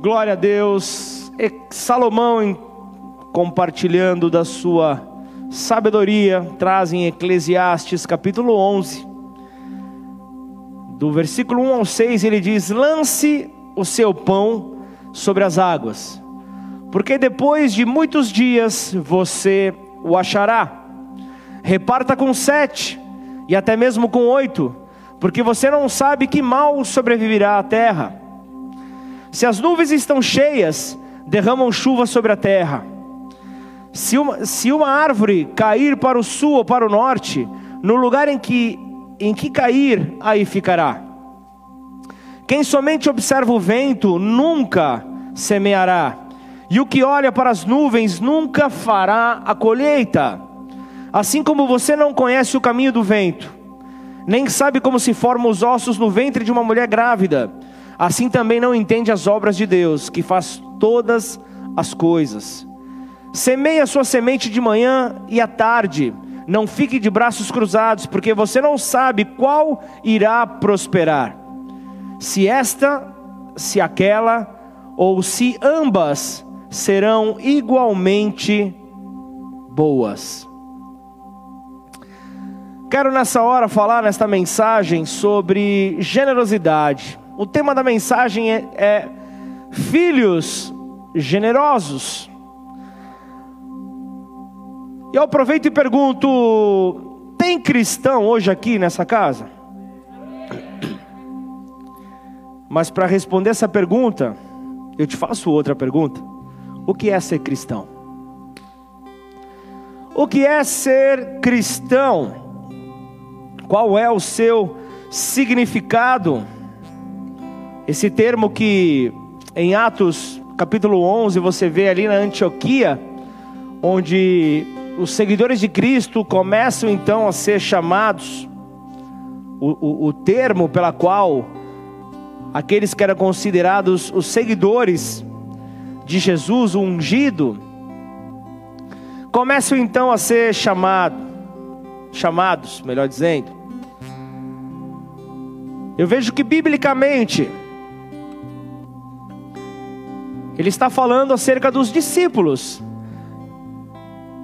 Glória a Deus. E Salomão, compartilhando da sua sabedoria, traz em Eclesiastes capítulo 11, do versículo 1 ao 6, ele diz: Lance o seu pão sobre as águas, porque depois de muitos dias você o achará. Reparta com sete, e até mesmo com oito, porque você não sabe que mal sobreviverá à terra. Se as nuvens estão cheias, derramam chuva sobre a terra. Se uma, se uma árvore cair para o sul ou para o norte, no lugar em que, em que cair, aí ficará. Quem somente observa o vento nunca semeará, e o que olha para as nuvens nunca fará a colheita. Assim como você não conhece o caminho do vento, nem sabe como se formam os ossos no ventre de uma mulher grávida, assim também não entende as obras de Deus, que faz todas as coisas. Semeie a sua semente de manhã e à tarde, não fique de braços cruzados, porque você não sabe qual irá prosperar. Se esta, se aquela, ou se ambas serão igualmente boas. Quero nessa hora falar nesta mensagem sobre generosidade. O tema da mensagem é, é filhos generosos. E eu aproveito e pergunto: tem cristão hoje aqui nessa casa? Mas para responder essa pergunta, eu te faço outra pergunta: o que é ser cristão? O que é ser cristão? Qual é o seu significado? Esse termo que em Atos capítulo 11 você vê ali na Antioquia, onde os seguidores de Cristo começam então a ser chamados, o, o, o termo pela qual aqueles que eram considerados os seguidores de Jesus, o ungido, começam então a ser chamado, chamados, melhor dizendo. Eu vejo que biblicamente ele está falando acerca dos discípulos.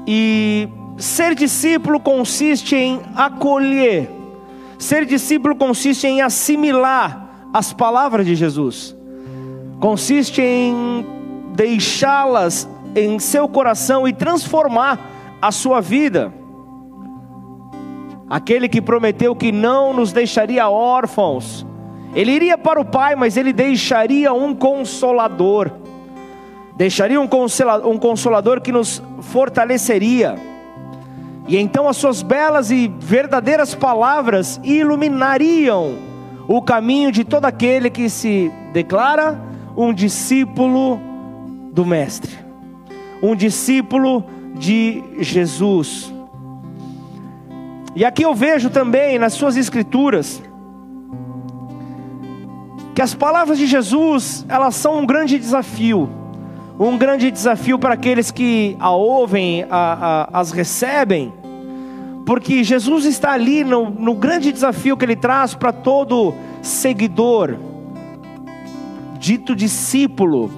E ser discípulo consiste em acolher. Ser discípulo consiste em assimilar as palavras de Jesus. Consiste em deixá-las em seu coração e transformar a sua vida. Aquele que prometeu que não nos deixaria órfãos, ele iria para o Pai, mas ele deixaria um consolador, deixaria um consolador, um consolador que nos fortaleceria, e então as suas belas e verdadeiras palavras iluminariam o caminho de todo aquele que se declara um discípulo do Mestre, um discípulo de Jesus. E aqui eu vejo também nas suas escrituras que as palavras de Jesus, elas são um grande desafio. Um grande desafio para aqueles que a ouvem, a, a, as recebem. Porque Jesus está ali no, no grande desafio que ele traz para todo seguidor, dito discípulo.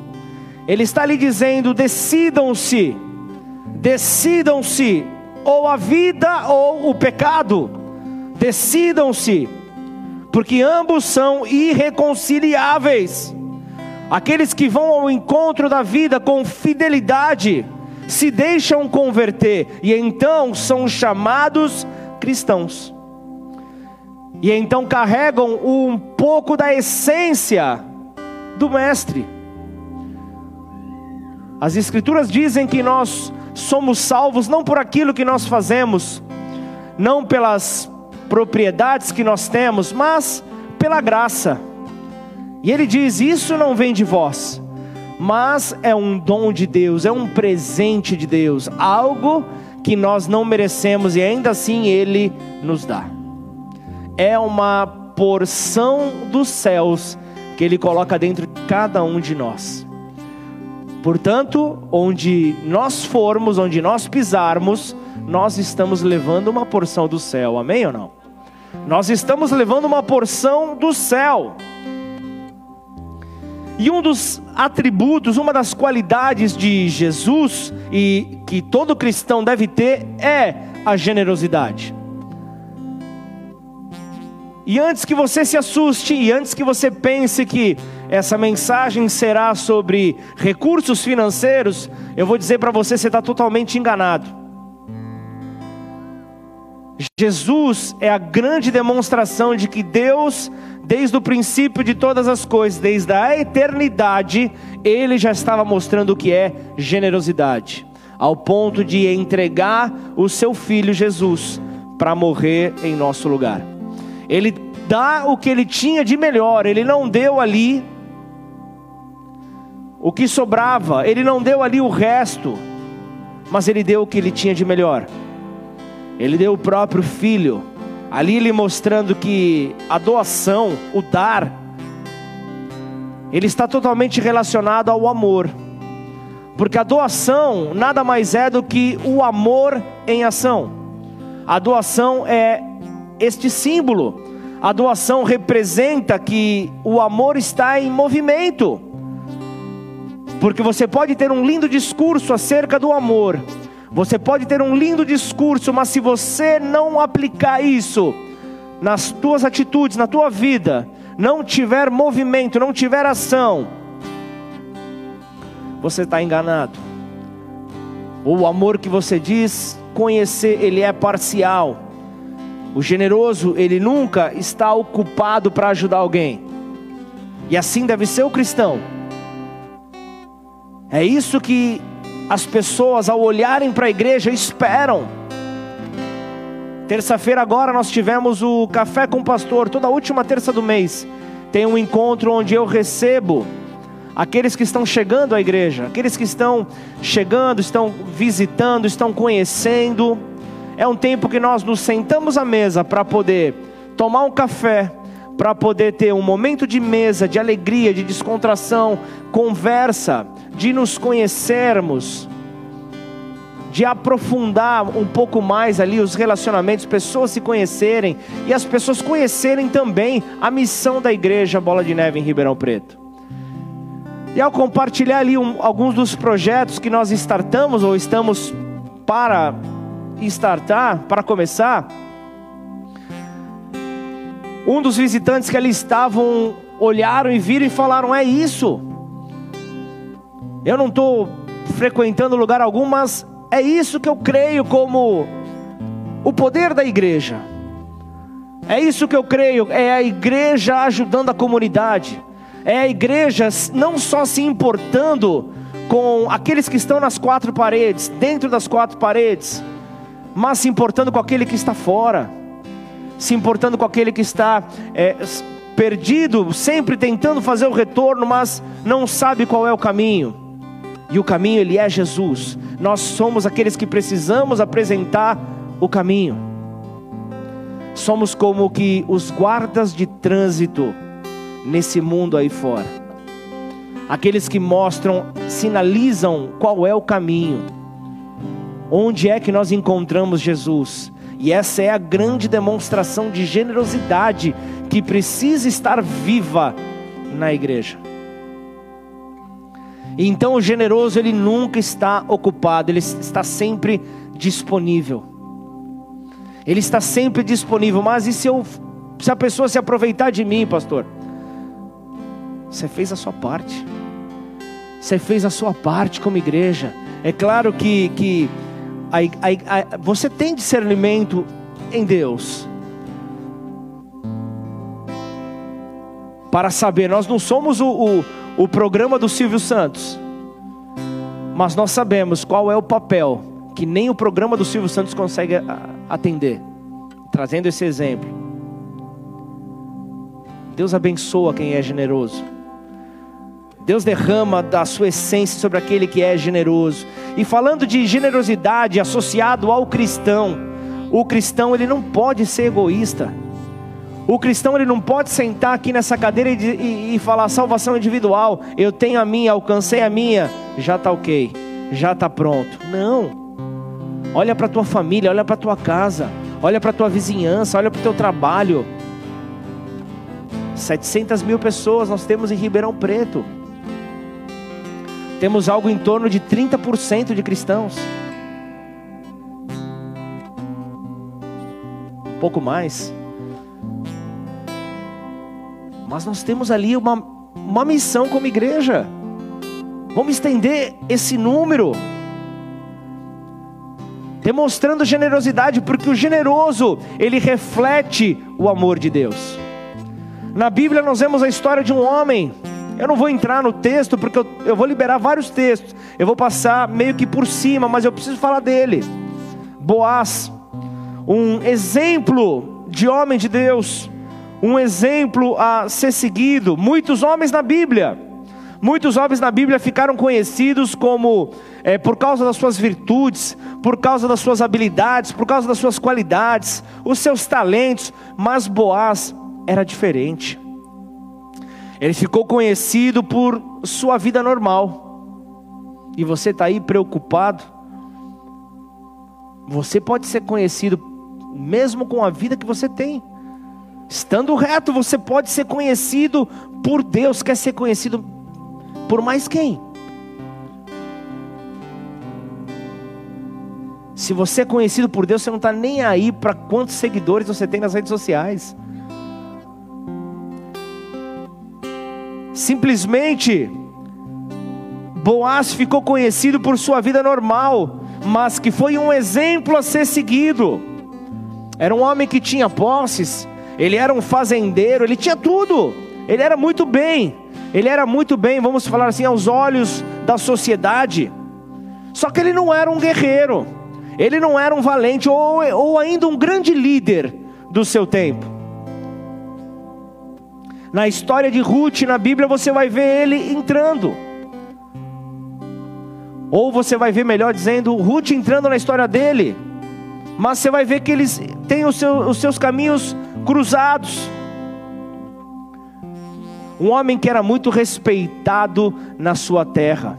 Ele está ali dizendo: decidam-se, decidam-se ou a vida ou o pecado. Decidam-se, porque ambos são irreconciliáveis. Aqueles que vão ao encontro da vida com fidelidade, se deixam converter e então são chamados cristãos. E então carregam um pouco da essência do Mestre. As Escrituras dizem que nós somos salvos não por aquilo que nós fazemos, não pelas propriedades que nós temos, mas pela graça. E ele diz: Isso não vem de vós, mas é um dom de Deus, é um presente de Deus, algo que nós não merecemos e ainda assim ele nos dá. É uma porção dos céus que ele coloca dentro de cada um de nós. Portanto, onde nós formos, onde nós pisarmos, nós estamos levando uma porção do céu, amém ou não? Nós estamos levando uma porção do céu. E um dos atributos, uma das qualidades de Jesus e que todo cristão deve ter é a generosidade. E antes que você se assuste e antes que você pense que essa mensagem será sobre recursos financeiros, eu vou dizer para você: você está totalmente enganado. Jesus é a grande demonstração de que Deus desde o princípio de todas as coisas, desde a eternidade, ele já estava mostrando o que é generosidade, ao ponto de entregar o seu filho Jesus para morrer em nosso lugar. Ele dá o que ele tinha de melhor, ele não deu ali o que sobrava, ele não deu ali o resto, mas ele deu o que ele tinha de melhor. Ele deu o próprio filho Ali ele mostrando que a doação, o dar, ele está totalmente relacionado ao amor. Porque a doação nada mais é do que o amor em ação. A doação é este símbolo. A doação representa que o amor está em movimento. Porque você pode ter um lindo discurso acerca do amor, você pode ter um lindo discurso, mas se você não aplicar isso nas tuas atitudes, na tua vida, não tiver movimento, não tiver ação, você está enganado. O amor que você diz conhecer, ele é parcial. O generoso, ele nunca está ocupado para ajudar alguém. E assim deve ser o cristão. É isso que as pessoas, ao olharem para a igreja, esperam. Terça-feira agora nós tivemos o Café com o Pastor, toda última terça do mês. Tem um encontro onde eu recebo aqueles que estão chegando à igreja, aqueles que estão chegando, estão visitando, estão conhecendo. É um tempo que nós nos sentamos à mesa para poder tomar um café, para poder ter um momento de mesa, de alegria, de descontração, conversa, de nos conhecermos, de aprofundar um pouco mais ali os relacionamentos, pessoas se conhecerem e as pessoas conhecerem também a missão da igreja Bola de Neve em Ribeirão Preto. E ao compartilhar ali um, alguns dos projetos que nós startamos ou estamos para startar, para começar, um dos visitantes que ali estavam olharam e viram e falaram: É isso. Eu não estou frequentando lugar algum, mas é isso que eu creio como o poder da igreja. É isso que eu creio, é a igreja ajudando a comunidade. É a igreja não só se importando com aqueles que estão nas quatro paredes, dentro das quatro paredes, mas se importando com aquele que está fora se importando com aquele que está é, perdido, sempre tentando fazer o retorno, mas não sabe qual é o caminho. E o caminho ele é Jesus. Nós somos aqueles que precisamos apresentar o caminho. Somos como que os guardas de trânsito nesse mundo aí fora. Aqueles que mostram, sinalizam qual é o caminho. Onde é que nós encontramos Jesus? E essa é a grande demonstração de generosidade que precisa estar viva na igreja. Então o generoso ele nunca está ocupado, ele está sempre disponível. Ele está sempre disponível, mas e se eu se a pessoa se aproveitar de mim, pastor? Você fez a sua parte. Você fez a sua parte como igreja. É claro que, que a, a, a, você tem discernimento em Deus. Para saber, nós não somos o, o, o programa do Silvio Santos, mas nós sabemos qual é o papel que nem o programa do Silvio Santos consegue atender, trazendo esse exemplo. Deus abençoa quem é generoso. Deus derrama da sua essência sobre aquele que é generoso. E falando de generosidade associado ao cristão, o cristão ele não pode ser egoísta. O cristão ele não pode sentar aqui nessa cadeira e, e, e falar salvação individual. Eu tenho a minha, alcancei a minha, já está ok, já está pronto. Não. Olha para tua família, olha para tua casa, olha para tua vizinhança, olha para o teu trabalho. 700 mil pessoas nós temos em Ribeirão Preto. Temos algo em torno de 30% de cristãos. Um pouco mais. Mas nós temos ali uma, uma missão como igreja. Vamos estender esse número. Demonstrando generosidade, porque o generoso, ele reflete o amor de Deus. Na Bíblia nós vemos a história de um homem. Eu não vou entrar no texto, porque eu, eu vou liberar vários textos. Eu vou passar meio que por cima, mas eu preciso falar dele. Boaz, um exemplo de homem de Deus um exemplo a ser seguido. Muitos homens na Bíblia, muitos homens na Bíblia ficaram conhecidos como é, por causa das suas virtudes, por causa das suas habilidades, por causa das suas qualidades, os seus talentos. Mas Boaz era diferente. Ele ficou conhecido por sua vida normal. E você está aí preocupado? Você pode ser conhecido mesmo com a vida que você tem. Estando reto, você pode ser conhecido por Deus. Quer ser conhecido por mais quem? Se você é conhecido por Deus, você não está nem aí para quantos seguidores você tem nas redes sociais. Simplesmente, Boaz ficou conhecido por sua vida normal, mas que foi um exemplo a ser seguido. Era um homem que tinha posses, ele era um fazendeiro, ele tinha tudo, ele era muito bem, ele era muito bem, vamos falar assim, aos olhos da sociedade. Só que ele não era um guerreiro, ele não era um valente, ou, ou ainda um grande líder do seu tempo. Na história de Ruth, na Bíblia, você vai ver ele entrando. Ou você vai ver, melhor dizendo, Ruth entrando na história dele. Mas você vai ver que eles têm os, seus, os seus caminhos cruzados. Um homem que era muito respeitado na sua terra.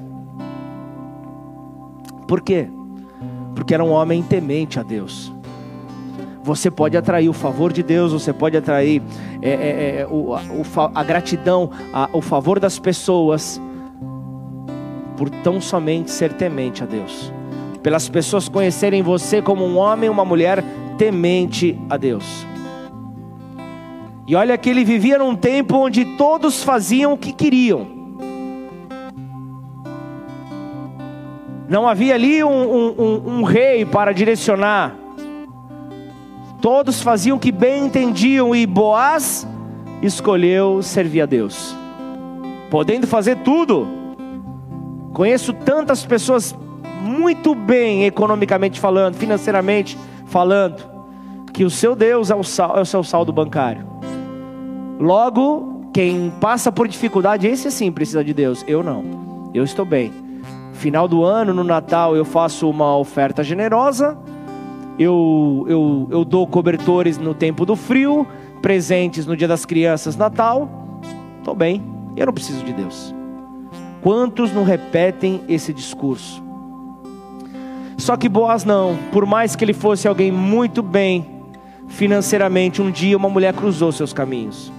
Por quê? Porque era um homem temente a Deus. Você pode atrair o favor de Deus, você pode atrair é, é, é, o, o, a gratidão, a, o favor das pessoas, por tão somente ser temente a Deus. Pelas pessoas conhecerem você como um homem, uma mulher temente a Deus. E olha que ele vivia num tempo onde todos faziam o que queriam. Não havia ali um, um, um, um rei para direcionar. Todos faziam o que bem entendiam e Boaz escolheu servir a Deus. Podendo fazer tudo. Conheço tantas pessoas muito bem economicamente falando, financeiramente falando, que o seu Deus é o, sal, é o seu saldo bancário. Logo, quem passa por dificuldade, esse sim precisa de Deus. Eu não. Eu estou bem. Final do ano, no Natal, eu faço uma oferta generosa. Eu, eu, eu dou cobertores no tempo do frio, presentes no dia das crianças, Natal. Estou bem. Eu não preciso de Deus. Quantos não repetem esse discurso? Só que Boaz não. Por mais que ele fosse alguém muito bem financeiramente, um dia uma mulher cruzou seus caminhos.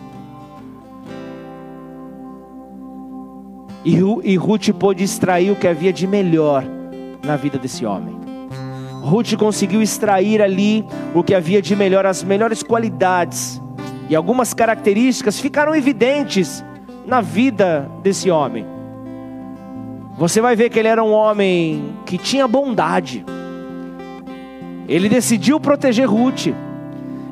E Ruth pôde extrair o que havia de melhor na vida desse homem. Ruth conseguiu extrair ali o que havia de melhor, as melhores qualidades. E algumas características ficaram evidentes na vida desse homem. Você vai ver que ele era um homem que tinha bondade. Ele decidiu proteger Ruth.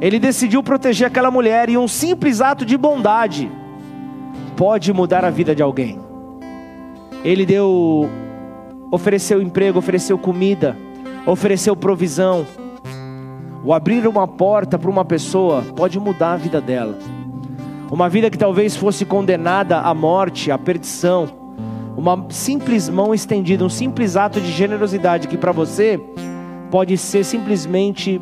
Ele decidiu proteger aquela mulher. E um simples ato de bondade pode mudar a vida de alguém. Ele deu, ofereceu emprego, ofereceu comida, ofereceu provisão. O abrir uma porta para uma pessoa pode mudar a vida dela. Uma vida que talvez fosse condenada à morte, à perdição. Uma simples mão estendida, um simples ato de generosidade que para você pode ser simplesmente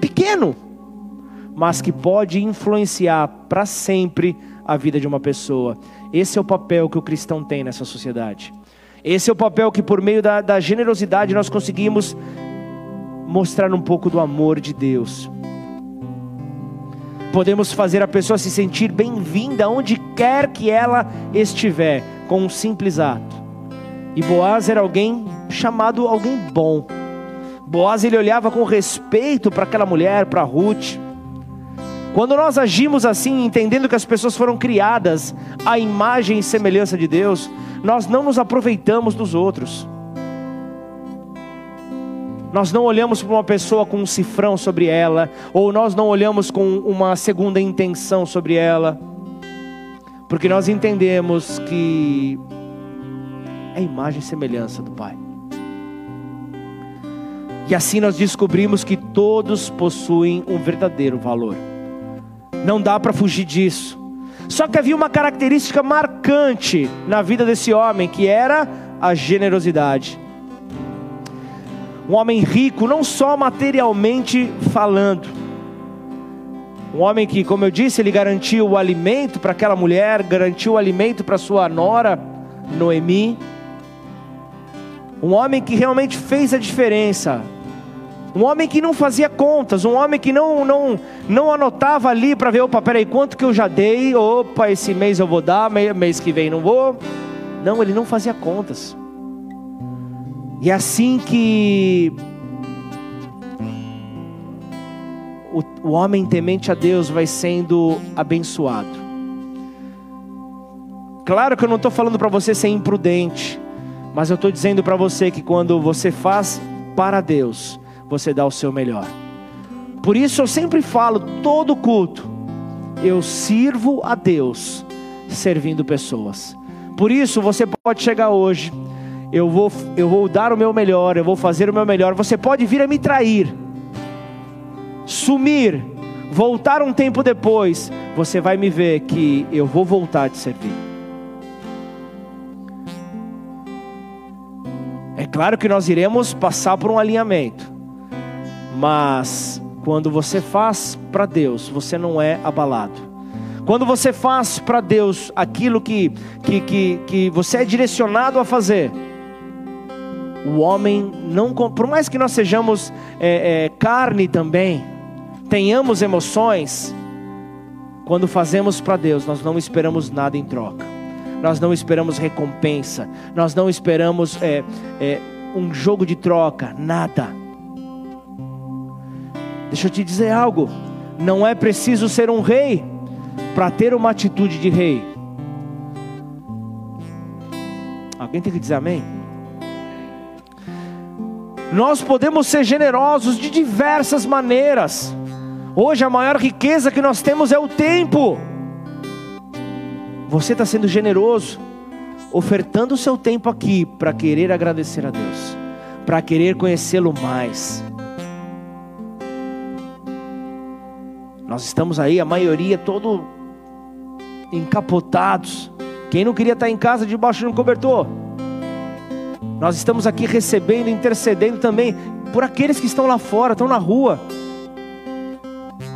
pequeno, mas que pode influenciar para sempre a vida de uma pessoa. Esse é o papel que o cristão tem nessa sociedade. Esse é o papel que, por meio da, da generosidade, nós conseguimos mostrar um pouco do amor de Deus. Podemos fazer a pessoa se sentir bem-vinda onde quer que ela estiver, com um simples ato. E Boaz era alguém chamado alguém bom. Boaz ele olhava com respeito para aquela mulher, para Ruth. Quando nós agimos assim, entendendo que as pessoas foram criadas à imagem e semelhança de Deus, nós não nos aproveitamos dos outros. Nós não olhamos para uma pessoa com um cifrão sobre ela, ou nós não olhamos com uma segunda intenção sobre ela, porque nós entendemos que é imagem e semelhança do Pai. E assim nós descobrimos que todos possuem um verdadeiro valor. Não dá para fugir disso. Só que havia uma característica marcante na vida desse homem, que era a generosidade. Um homem rico, não só materialmente falando. Um homem que, como eu disse, ele garantiu o alimento para aquela mulher, garantiu o alimento para sua nora, Noemi. Um homem que realmente fez a diferença. Um homem que não fazia contas, um homem que não não não anotava ali para ver, opa, peraí, quanto que eu já dei? Opa, esse mês eu vou dar, mês que vem não vou. Não, ele não fazia contas. E é assim que o, o homem temente a Deus vai sendo abençoado. Claro que eu não estou falando para você ser imprudente, mas eu estou dizendo para você que quando você faz para Deus, você dá o seu melhor. Por isso eu sempre falo, todo culto, eu sirvo a Deus servindo pessoas. Por isso você pode chegar hoje, eu vou, eu vou dar o meu melhor, eu vou fazer o meu melhor. Você pode vir a me trair, sumir, voltar um tempo depois, você vai me ver que eu vou voltar a te servir. É claro que nós iremos passar por um alinhamento. Mas quando você faz para Deus, você não é abalado. Quando você faz para Deus aquilo que, que, que, que você é direcionado a fazer, o homem não, por mais que nós sejamos é, é, carne também, tenhamos emoções, quando fazemos para Deus, nós não esperamos nada em troca, nós não esperamos recompensa, nós não esperamos é, é um jogo de troca, nada. Deixa eu te dizer algo: não é preciso ser um rei para ter uma atitude de rei. Alguém tem que dizer amém? Nós podemos ser generosos de diversas maneiras. Hoje a maior riqueza que nós temos é o tempo. Você está sendo generoso, ofertando o seu tempo aqui para querer agradecer a Deus, para querer conhecê-lo mais. Nós estamos aí, a maioria todo encapotados. Quem não queria estar em casa debaixo de um cobertor? Nós estamos aqui recebendo, intercedendo também por aqueles que estão lá fora, estão na rua.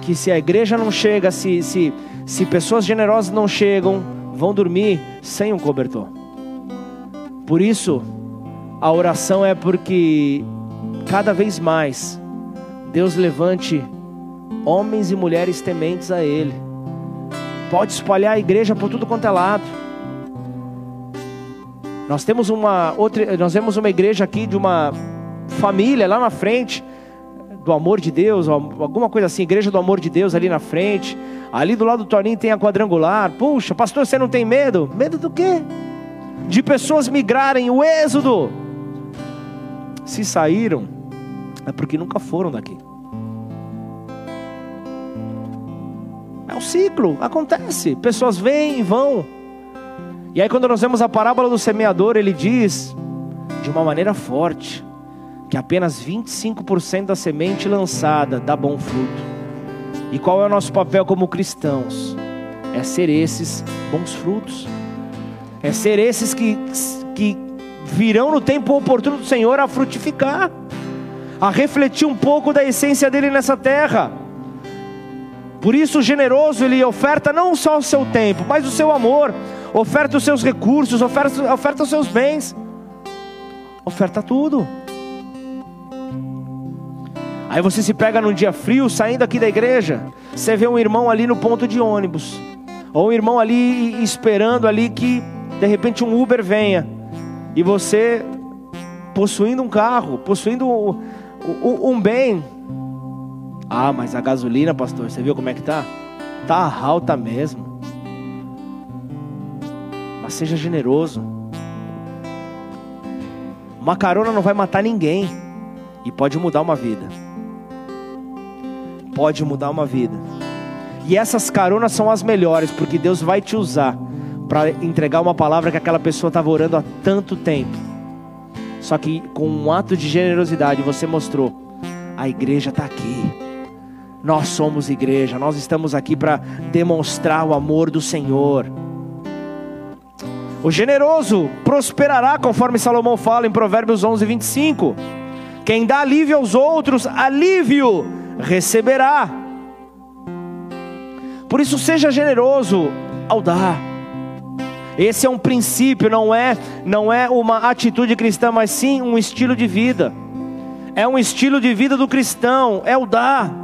Que se a igreja não chega, se, se, se pessoas generosas não chegam, vão dormir sem um cobertor. Por isso, a oração é porque cada vez mais Deus levante homens e mulheres tementes a Ele. Pode espalhar a igreja por tudo quanto é lado. Nós temos uma outra, nós temos uma igreja aqui de uma família lá na frente do amor de Deus, alguma coisa assim, igreja do amor de Deus ali na frente. Ali do lado do Toninho tem a quadrangular. Puxa, pastor, você não tem medo? Medo do quê? De pessoas migrarem, o êxodo. Se saíram, é porque nunca foram daqui. É um ciclo, acontece. Pessoas vêm e vão. E aí, quando nós vemos a parábola do semeador, ele diz, de uma maneira forte, que apenas 25% da semente lançada dá bom fruto. E qual é o nosso papel como cristãos? É ser esses bons frutos. É ser esses que, que virão no tempo oportuno do Senhor a frutificar, a refletir um pouco da essência dele nessa terra. Por isso, o generoso ele oferta não só o seu tempo, mas o seu amor, oferta os seus recursos, oferta, oferta os seus bens, oferta tudo. Aí você se pega num dia frio, saindo aqui da igreja, você vê um irmão ali no ponto de ônibus, ou um irmão ali esperando ali que de repente um Uber venha e você possuindo um carro, possuindo um, um, um bem. Ah, mas a gasolina, pastor, você viu como é que tá? Tá alta mesmo. Mas seja generoso. Uma carona não vai matar ninguém e pode mudar uma vida. Pode mudar uma vida. E essas caronas são as melhores, porque Deus vai te usar para entregar uma palavra que aquela pessoa estava orando há tanto tempo. Só que com um ato de generosidade você mostrou: a igreja está aqui. Nós somos igreja, nós estamos aqui para demonstrar o amor do Senhor. O generoso prosperará, conforme Salomão fala em Provérbios 11, 25. Quem dá alívio aos outros, alívio receberá. Por isso, seja generoso ao dar. Esse é um princípio, não é, não é uma atitude cristã, mas sim um estilo de vida. É um estilo de vida do cristão, é o dar.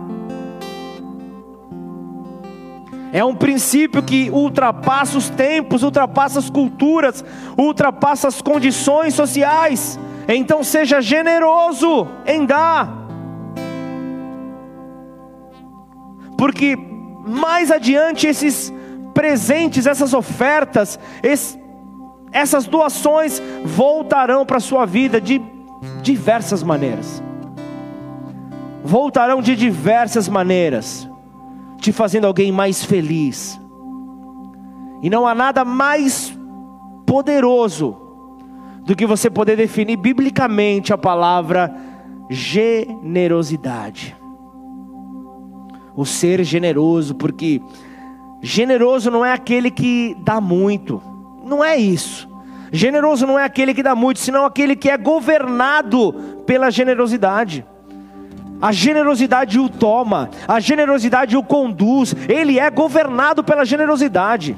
É um princípio que ultrapassa os tempos, ultrapassa as culturas, ultrapassa as condições sociais. Então seja generoso em dar. Porque mais adiante esses presentes, essas ofertas, essas doações voltarão para a sua vida de diversas maneiras. Voltarão de diversas maneiras, te fazendo alguém mais feliz. E não há nada mais poderoso do que você poder definir biblicamente a palavra generosidade. O ser generoso, porque Generoso não é aquele que dá muito, não é isso. Generoso não é aquele que dá muito, senão aquele que é governado pela generosidade. A generosidade o toma, a generosidade o conduz, ele é governado pela generosidade.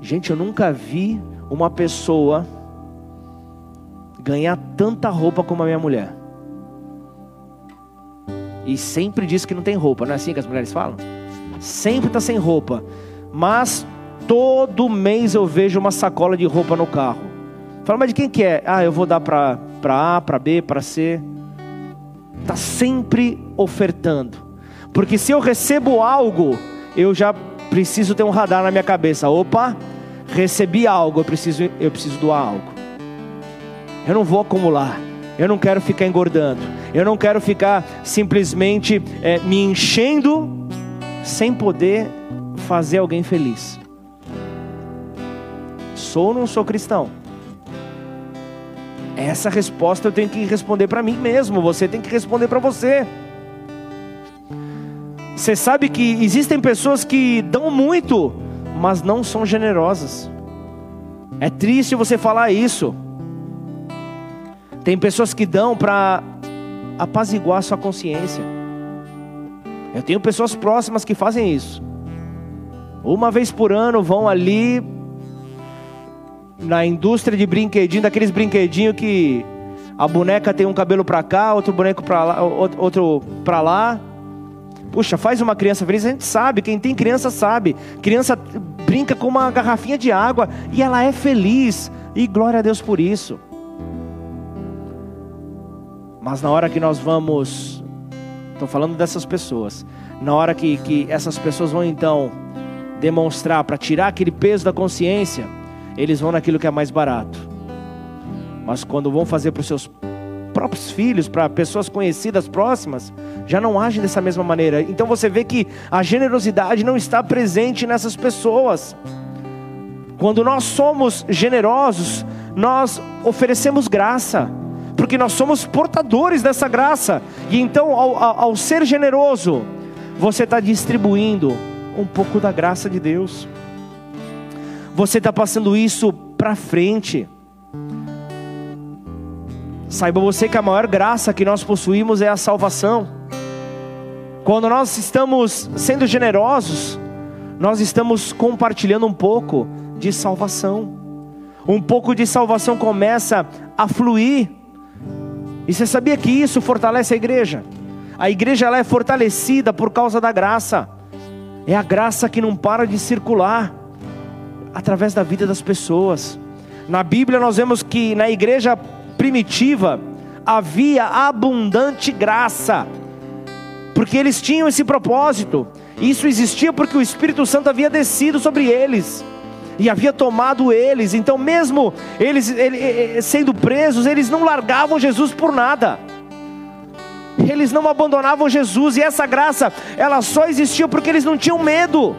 Gente, eu nunca vi uma pessoa ganhar tanta roupa como a minha mulher e sempre diz que não tem roupa, não é assim que as mulheres falam? Sempre está sem roupa, mas todo mês eu vejo uma sacola de roupa no carro. Fala, mas de quem que é? Ah, eu vou dar para A, para B, para C. Está sempre ofertando, porque se eu recebo algo, eu já preciso ter um radar na minha cabeça. Opa, recebi algo, eu preciso, eu preciso doar algo. Eu não vou acumular. Eu não quero ficar engordando. Eu não quero ficar simplesmente é, me enchendo sem poder fazer alguém feliz. Sou ou não sou cristão? Essa resposta eu tenho que responder para mim mesmo. Você tem que responder para você. Você sabe que existem pessoas que dão muito, mas não são generosas. É triste você falar isso. Tem pessoas que dão para apaziguar sua consciência. Eu tenho pessoas próximas que fazem isso. Uma vez por ano vão ali na indústria de brinquedinho, daqueles brinquedinhos que a boneca tem um cabelo para cá, outro boneco para lá, outro para lá. Puxa, faz uma criança feliz, a gente sabe, quem tem criança sabe. Criança brinca com uma garrafinha de água e ela é feliz. E glória a Deus por isso. Mas na hora que nós vamos, estou falando dessas pessoas, na hora que, que essas pessoas vão então demonstrar para tirar aquele peso da consciência, eles vão naquilo que é mais barato. Mas quando vão fazer para os seus próprios filhos, para pessoas conhecidas próximas, já não agem dessa mesma maneira. Então você vê que a generosidade não está presente nessas pessoas. Quando nós somos generosos, nós oferecemos graça porque nós somos portadores dessa graça. E então, ao, ao, ao ser generoso, você está distribuindo um pouco da graça de Deus. Você está passando isso para frente. Saiba você que a maior graça que nós possuímos é a salvação. Quando nós estamos sendo generosos, nós estamos compartilhando um pouco de salvação. Um pouco de salvação começa a fluir e você sabia que isso fortalece a igreja? A igreja ela é fortalecida por causa da graça. É a graça que não para de circular através da vida das pessoas. Na Bíblia nós vemos que na igreja primitiva havia abundante graça, porque eles tinham esse propósito. Isso existia porque o Espírito Santo havia descido sobre eles e havia tomado eles. Então, mesmo eles ele, sendo presos, eles não largavam Jesus por nada. Eles não abandonavam Jesus e essa graça, ela só existia porque eles não tinham medo.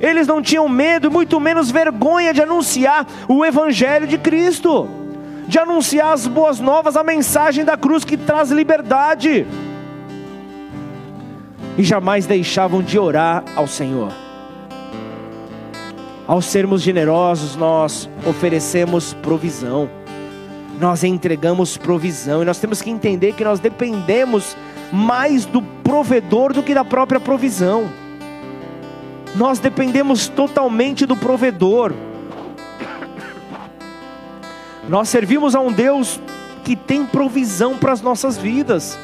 Eles não tinham medo, muito menos vergonha de anunciar o evangelho de Cristo de anunciar as boas novas, a mensagem da cruz que traz liberdade. E jamais deixavam de orar ao Senhor. Ao sermos generosos, nós oferecemos provisão, nós entregamos provisão, e nós temos que entender que nós dependemos mais do provedor do que da própria provisão. Nós dependemos totalmente do provedor. Nós servimos a um Deus que tem provisão para as nossas vidas.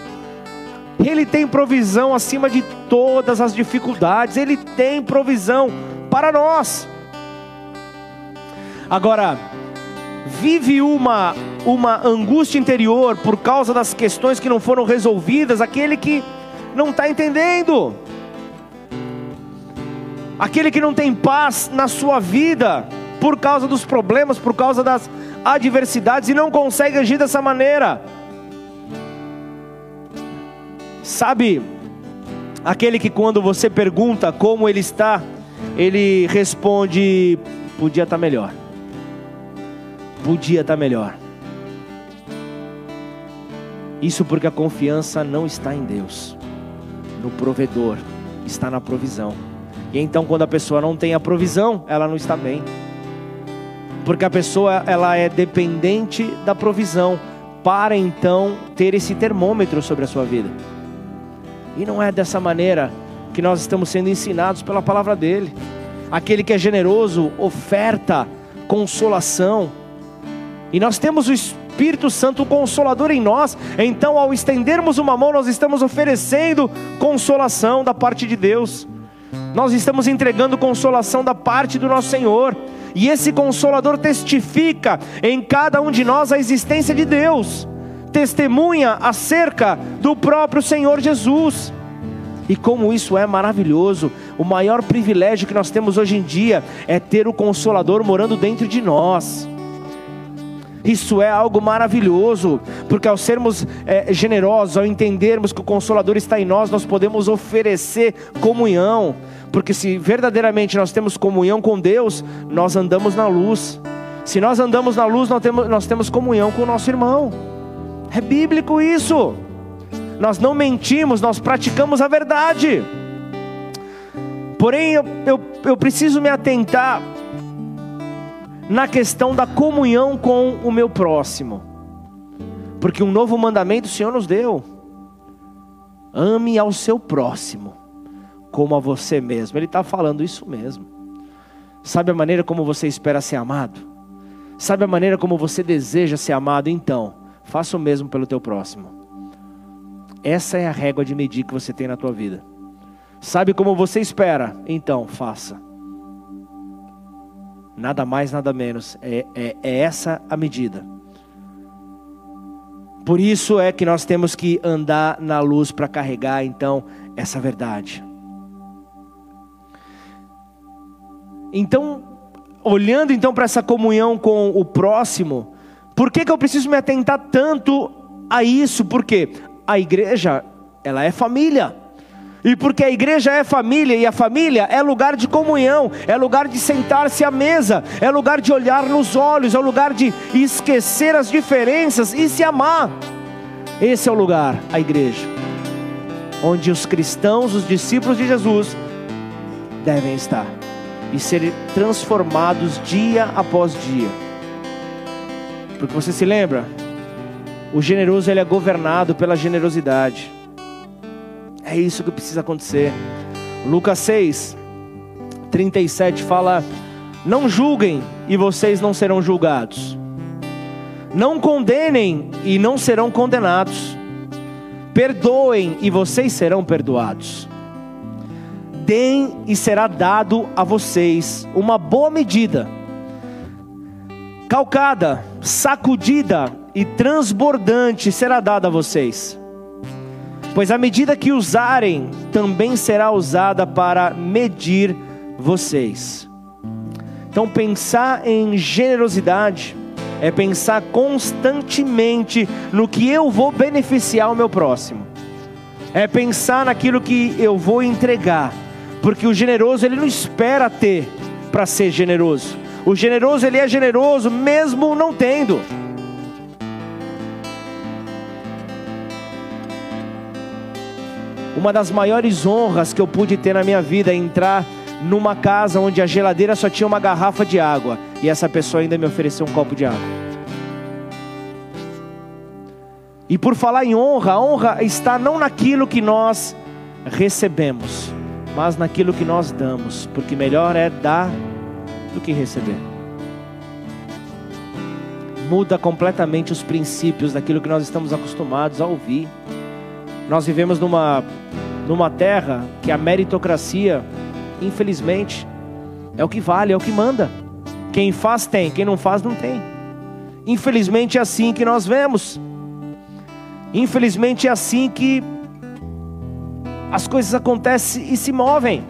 Ele tem provisão acima de todas as dificuldades, Ele tem provisão para nós. Agora, vive uma, uma angústia interior por causa das questões que não foram resolvidas, aquele que não está entendendo, aquele que não tem paz na sua vida por causa dos problemas, por causa das adversidades e não consegue agir dessa maneira. Sabe, aquele que quando você pergunta como ele está, ele responde: podia estar tá melhor. Podia estar tá melhor. Isso porque a confiança não está em Deus, no provedor, está na provisão. E então, quando a pessoa não tem a provisão, ela não está bem porque a pessoa ela é dependente da provisão para então ter esse termômetro sobre a sua vida. E não é dessa maneira que nós estamos sendo ensinados pela palavra dele. Aquele que é generoso oferta consolação. E nós temos o Espírito Santo consolador em nós. Então, ao estendermos uma mão, nós estamos oferecendo consolação da parte de Deus. Nós estamos entregando consolação da parte do nosso Senhor. E esse consolador testifica em cada um de nós a existência de Deus, testemunha acerca do próprio Senhor Jesus. E como isso é maravilhoso, o maior privilégio que nós temos hoje em dia é ter o Consolador morando dentro de nós. Isso é algo maravilhoso, porque ao sermos é, generosos, ao entendermos que o Consolador está em nós, nós podemos oferecer comunhão, porque se verdadeiramente nós temos comunhão com Deus, nós andamos na luz. Se nós andamos na luz, nós temos, nós temos comunhão com o nosso irmão. É bíblico isso. Nós não mentimos, nós praticamos a verdade. Porém, eu, eu, eu preciso me atentar na questão da comunhão com o meu próximo. Porque um novo mandamento o Senhor nos deu: ame ao seu próximo como a você mesmo. Ele está falando isso mesmo. Sabe a maneira como você espera ser amado? Sabe a maneira como você deseja ser amado? Então, faça o mesmo pelo teu próximo. Essa é a régua de medir que você tem na tua vida. Sabe como você espera? Então, faça. Nada mais, nada menos. É, é, é essa a medida. Por isso é que nós temos que andar na luz para carregar então essa verdade. Então, olhando então para essa comunhão com o próximo, por que, que eu preciso me atentar tanto a isso? Porque a igreja, ela é família. E porque a igreja é família e a família é lugar de comunhão, é lugar de sentar-se à mesa, é lugar de olhar nos olhos, é lugar de esquecer as diferenças e se amar. Esse é o lugar, a igreja, onde os cristãos, os discípulos de Jesus, devem estar e serem transformados dia após dia. Porque você se lembra? O generoso ele é governado pela generosidade. É isso que precisa acontecer. Lucas 6, 37 fala: Não julguem e vocês não serão julgados. Não condenem e não serão condenados. Perdoem e vocês serão perdoados. Deem e será dado a vocês uma boa medida, calcada, sacudida e transbordante será dada a vocês. Pois a medida que usarem também será usada para medir vocês. Então, pensar em generosidade é pensar constantemente no que eu vou beneficiar o meu próximo, é pensar naquilo que eu vou entregar, porque o generoso ele não espera ter para ser generoso, o generoso ele é generoso mesmo não tendo. Uma das maiores honras que eu pude ter na minha vida é entrar numa casa onde a geladeira só tinha uma garrafa de água e essa pessoa ainda me ofereceu um copo de água. E por falar em honra, a honra está não naquilo que nós recebemos, mas naquilo que nós damos, porque melhor é dar do que receber. Muda completamente os princípios daquilo que nós estamos acostumados a ouvir. Nós vivemos numa, numa terra que a meritocracia infelizmente, é o que vale, é o que manda. Quem faz tem, quem não faz não tem. Infelizmente é assim que nós vemos. Infelizmente é assim que as coisas acontecem e se movem.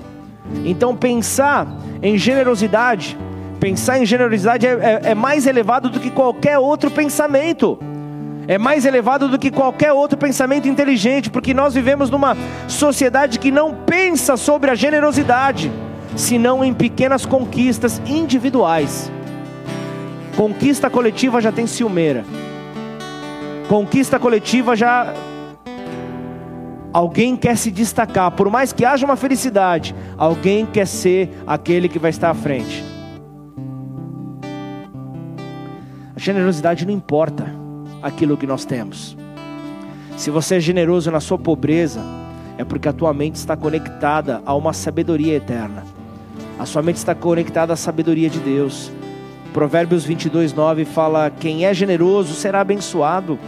Então pensar em generosidade, pensar em generosidade é, é, é mais elevado do que qualquer outro pensamento é mais elevado do que qualquer outro pensamento inteligente, porque nós vivemos numa sociedade que não pensa sobre a generosidade, senão em pequenas conquistas individuais. Conquista coletiva já tem ciumeira. Conquista coletiva já alguém quer se destacar, por mais que haja uma felicidade, alguém quer ser aquele que vai estar à frente. A generosidade não importa aquilo que nós temos. Se você é generoso na sua pobreza, é porque a tua mente está conectada a uma sabedoria eterna. A sua mente está conectada à sabedoria de Deus. Provérbios 22, 9 fala: Quem é generoso será abençoado,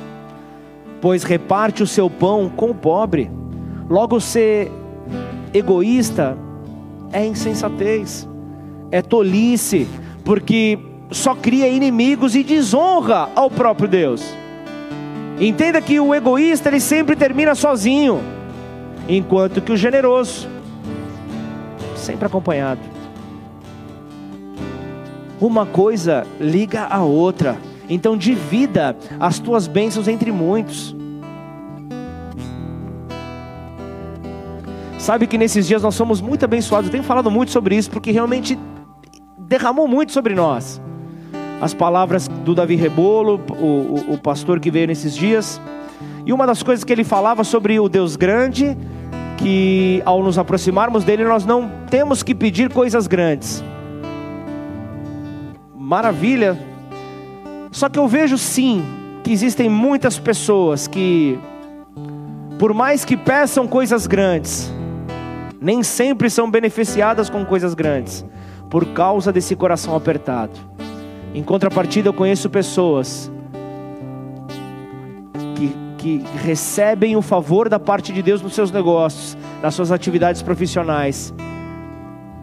pois reparte o seu pão com o pobre. Logo, ser egoísta é insensatez, é tolice, porque só cria inimigos e desonra ao próprio Deus. Entenda que o egoísta ele sempre termina sozinho, enquanto que o generoso sempre acompanhado. Uma coisa liga a outra. Então divida as tuas bênçãos entre muitos. Sabe que nesses dias nós somos muito abençoados. Eu tenho falado muito sobre isso porque realmente derramou muito sobre nós as palavras do Davi Rebolo, o, o, o pastor que veio nesses dias. E uma das coisas que ele falava sobre o Deus grande, que ao nos aproximarmos dele, nós não temos que pedir coisas grandes. Maravilha. Só que eu vejo sim que existem muitas pessoas que, por mais que peçam coisas grandes, nem sempre são beneficiadas com coisas grandes, por causa desse coração apertado. Em contrapartida, eu conheço pessoas que, que recebem o favor da parte de Deus nos seus negócios, nas suas atividades profissionais,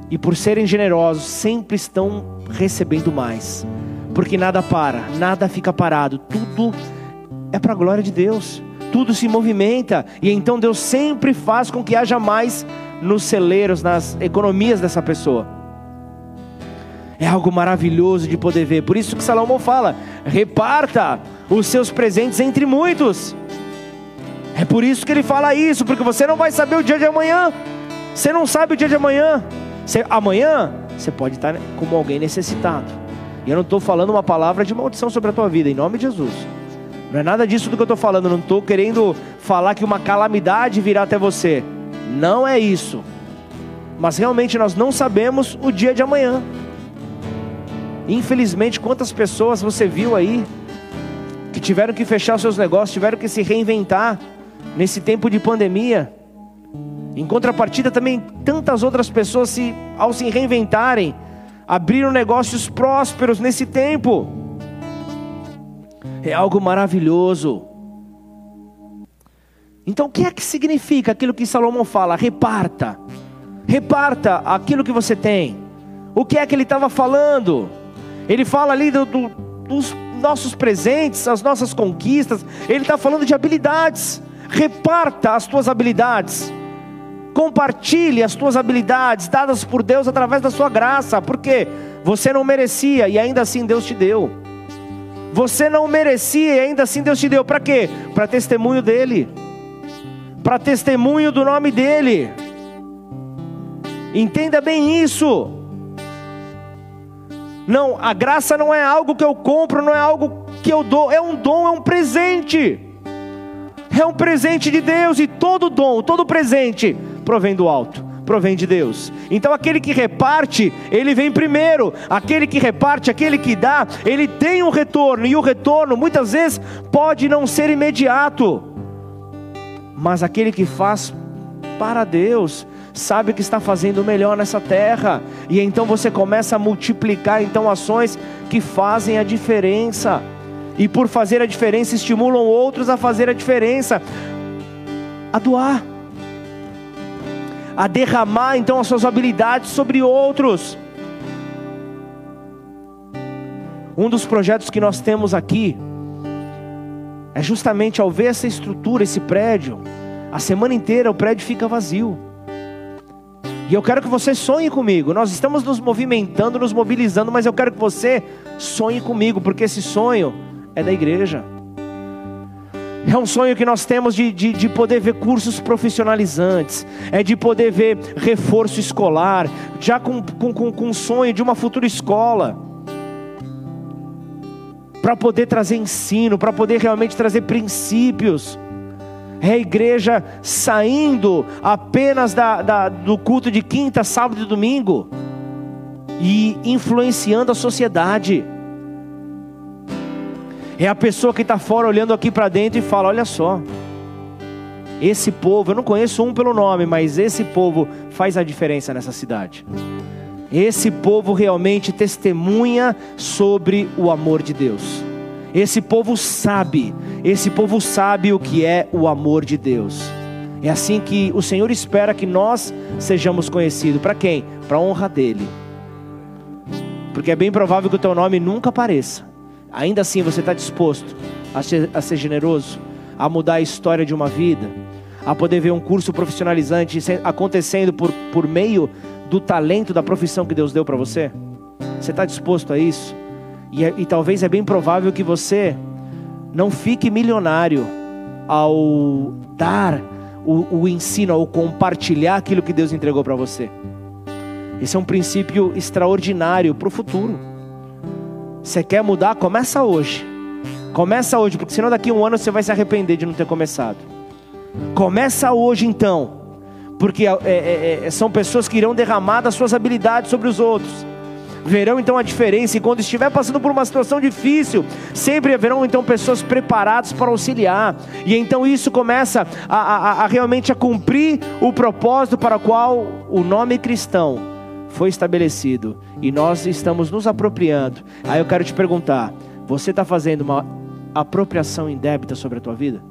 e por serem generosos, sempre estão recebendo mais, porque nada para, nada fica parado, tudo é para a glória de Deus, tudo se movimenta, e então Deus sempre faz com que haja mais nos celeiros, nas economias dessa pessoa. É algo maravilhoso de poder ver. Por isso que Salomão fala: reparta os seus presentes entre muitos. É por isso que ele fala isso, porque você não vai saber o dia de amanhã. Você não sabe o dia de amanhã. Você, amanhã você pode estar como alguém necessitado. E eu não estou falando uma palavra de maldição sobre a tua vida, em nome de Jesus. Não é nada disso do que eu estou falando. Não estou querendo falar que uma calamidade virá até você. Não é isso. Mas realmente nós não sabemos o dia de amanhã. Infelizmente, quantas pessoas você viu aí que tiveram que fechar seus negócios, tiveram que se reinventar nesse tempo de pandemia. Em contrapartida, também tantas outras pessoas, se, ao se reinventarem, abriram negócios prósperos nesse tempo. É algo maravilhoso. Então, o que é que significa aquilo que Salomão fala? Reparta. Reparta aquilo que você tem. O que é que ele estava falando? Ele fala ali do, do, dos nossos presentes, as nossas conquistas. Ele está falando de habilidades. Reparta as tuas habilidades. Compartilhe as tuas habilidades dadas por Deus através da sua graça. Porque você não merecia e ainda assim Deus te deu. Você não merecia e ainda assim Deus te deu. Para quê? Para testemunho dele. Para testemunho do nome dele. Entenda bem isso. Não, a graça não é algo que eu compro, não é algo que eu dou, é um dom, é um presente. É um presente de Deus e todo dom, todo presente provém do alto, provém de Deus. Então aquele que reparte, ele vem primeiro. Aquele que reparte, aquele que dá, ele tem um retorno e o retorno muitas vezes pode não ser imediato. Mas aquele que faz para Deus, sabe que está fazendo melhor nessa terra, e então você começa a multiplicar então ações que fazem a diferença. E por fazer a diferença estimulam outros a fazer a diferença, a doar, a derramar então as suas habilidades sobre outros. Um dos projetos que nós temos aqui é justamente ao ver essa estrutura, esse prédio, a semana inteira o prédio fica vazio. E eu quero que você sonhe comigo. Nós estamos nos movimentando, nos mobilizando, mas eu quero que você sonhe comigo, porque esse sonho é da igreja. É um sonho que nós temos de, de, de, poder ver cursos profissionalizantes, é de poder ver reforço escolar, já com, com, com, com sonho de uma futura escola, para poder trazer ensino, para poder realmente trazer princípios é a igreja saindo apenas da, da, do culto de quinta, sábado e domingo e influenciando a sociedade. É a pessoa que está fora olhando aqui para dentro e fala: olha só, esse povo, eu não conheço um pelo nome, mas esse povo faz a diferença nessa cidade. Esse povo realmente testemunha sobre o amor de Deus. Esse povo sabe, esse povo sabe o que é o amor de Deus. É assim que o Senhor espera que nós sejamos conhecidos. Para quem? Para a honra dele. Porque é bem provável que o teu nome nunca apareça. Ainda assim você está disposto a ser, a ser generoso, a mudar a história de uma vida, a poder ver um curso profissionalizante acontecendo por, por meio do talento da profissão que Deus deu para você? Você está disposto a isso? E, é, e talvez é bem provável que você não fique milionário ao dar o, o ensino, ao compartilhar aquilo que Deus entregou para você. Esse é um princípio extraordinário para o futuro. Você quer mudar? Começa hoje. Começa hoje, porque senão daqui a um ano você vai se arrepender de não ter começado. Começa hoje então, porque é, é, é, são pessoas que irão derramar das suas habilidades sobre os outros verão então a diferença, e quando estiver passando por uma situação difícil, sempre haverão então pessoas preparadas para auxiliar, e então isso começa a, a, a realmente a cumprir o propósito para o qual o nome cristão foi estabelecido, e nós estamos nos apropriando. Aí eu quero te perguntar: você está fazendo uma apropriação indébita sobre a tua vida?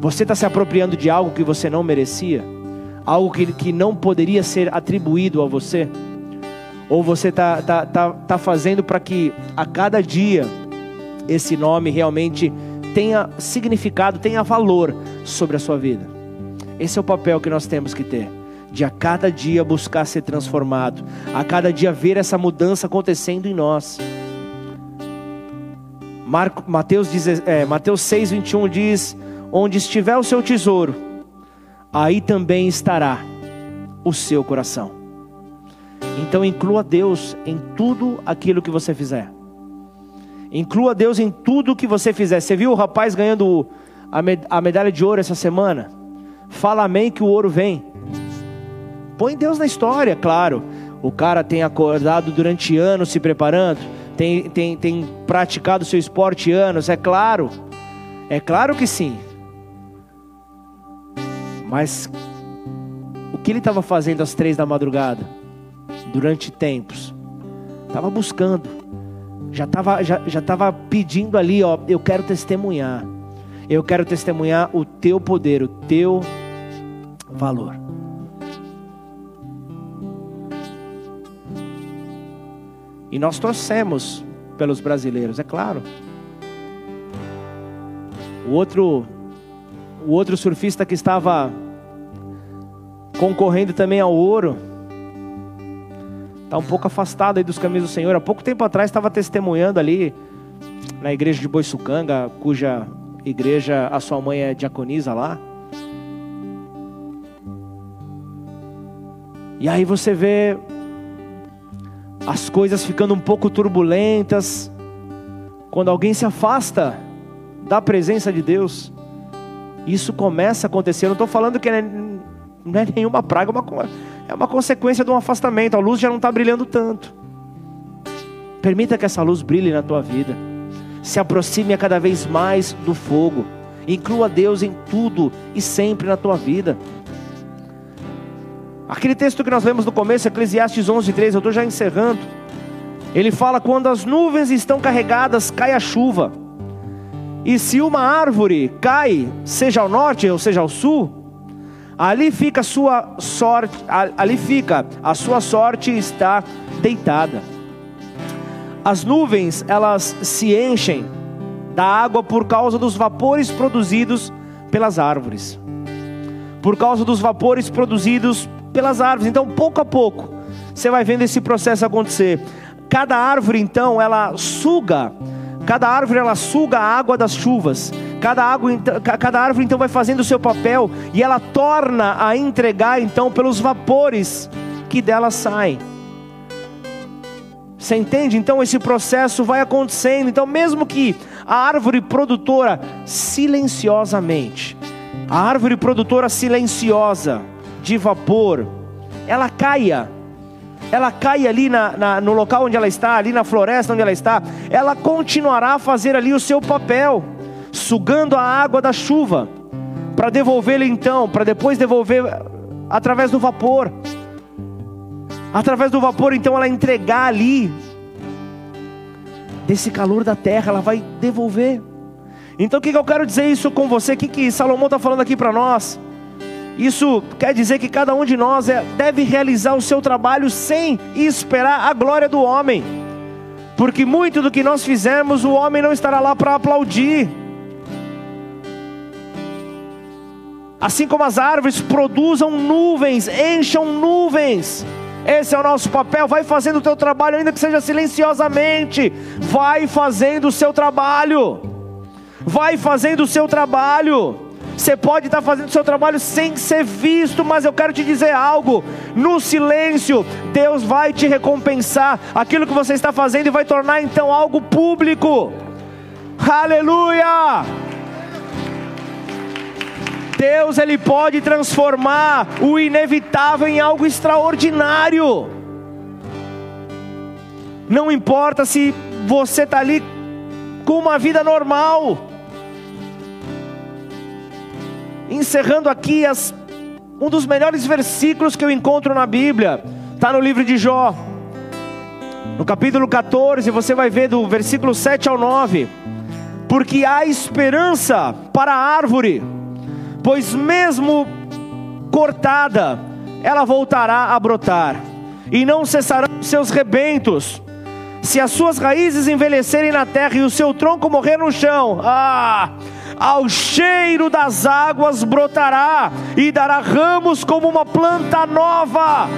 Você está se apropriando de algo que você não merecia? Algo que, que não poderia ser atribuído a você? Ou você está tá, tá, tá fazendo para que a cada dia esse nome realmente tenha significado, tenha valor sobre a sua vida? Esse é o papel que nós temos que ter. De a cada dia buscar ser transformado, a cada dia ver essa mudança acontecendo em nós. Marco, Mateus, diz, é, Mateus 6, 21 diz: Onde estiver o seu tesouro, aí também estará o seu coração. Então inclua Deus em tudo aquilo que você fizer. Inclua Deus em tudo que você fizer. Você viu o rapaz ganhando a medalha de ouro essa semana? Fala amém que o ouro vem. Põe Deus na história, claro. O cara tem acordado durante anos se preparando, tem, tem, tem praticado seu esporte anos, é claro. É claro que sim. Mas o que ele estava fazendo às três da madrugada? durante tempos. Estava buscando, já estava já, já pedindo ali, ó, eu quero testemunhar. Eu quero testemunhar o teu poder, o teu valor. E nós torcemos pelos brasileiros, é claro. O outro, o outro surfista que estava concorrendo também ao ouro, está um pouco afastado aí dos caminhos do Senhor. Há pouco tempo atrás estava testemunhando ali na igreja de Boiçucanga, cuja igreja a sua mãe é diaconisa lá. E aí você vê as coisas ficando um pouco turbulentas, quando alguém se afasta da presença de Deus, isso começa a acontecer. Eu não estou falando que não é nenhuma praga, é uma, é uma consequência de um afastamento. A luz já não está brilhando tanto. Permita que essa luz brilhe na tua vida. Se aproxime cada vez mais do fogo. Inclua Deus em tudo e sempre na tua vida. Aquele texto que nós lemos no começo, Eclesiastes 11, 13, eu estou já encerrando. Ele fala: quando as nuvens estão carregadas, cai a chuva. E se uma árvore cai, seja ao norte ou seja ao sul, ali fica a sua sorte, ali fica, a sua sorte está deitada. As nuvens, elas se enchem da água por causa dos vapores produzidos pelas árvores. Por causa dos vapores produzidos pelas árvores. Então, pouco a pouco, você vai vendo esse processo acontecer. Cada árvore, então, ela suga, cada árvore ela suga a água das chuvas. Cada, água, cada árvore então vai fazendo o seu papel e ela torna a entregar então pelos vapores que dela saem. Você entende? Então esse processo vai acontecendo. Então, mesmo que a árvore produtora silenciosamente, a árvore produtora silenciosa, de vapor, ela caia, ela cai ali na, na, no local onde ela está, ali na floresta onde ela está, ela continuará a fazer ali o seu papel, sugando a água da chuva, para devolvê-la então, para depois devolver através do vapor. Através do vapor, então, ela entregar ali, desse calor da terra, ela vai devolver. Então, o que, que eu quero dizer isso com você? O que, que Salomão está falando aqui para nós? Isso quer dizer que cada um de nós é, deve realizar o seu trabalho sem esperar a glória do homem, porque muito do que nós fizermos, o homem não estará lá para aplaudir. Assim como as árvores produzam nuvens, encham nuvens. Esse é o nosso papel. Vai fazendo o teu trabalho, ainda que seja silenciosamente. Vai fazendo o seu trabalho. Vai fazendo o seu trabalho. Você pode estar fazendo o seu trabalho sem ser visto, mas eu quero te dizer algo: no silêncio, Deus vai te recompensar aquilo que você está fazendo e vai tornar então algo público. Aleluia! Deus ele pode transformar o inevitável em algo extraordinário. Não importa se você está ali com uma vida normal encerrando aqui as, um dos melhores versículos que eu encontro na Bíblia, está no livro de Jó, no capítulo 14, você vai ver do versículo 7 ao 9: Porque há esperança para a árvore, pois mesmo cortada, ela voltará a brotar, e não cessarão seus rebentos. Se as suas raízes envelhecerem na terra e o seu tronco morrer no chão, ah, ao cheiro das águas brotará e dará ramos como uma planta nova.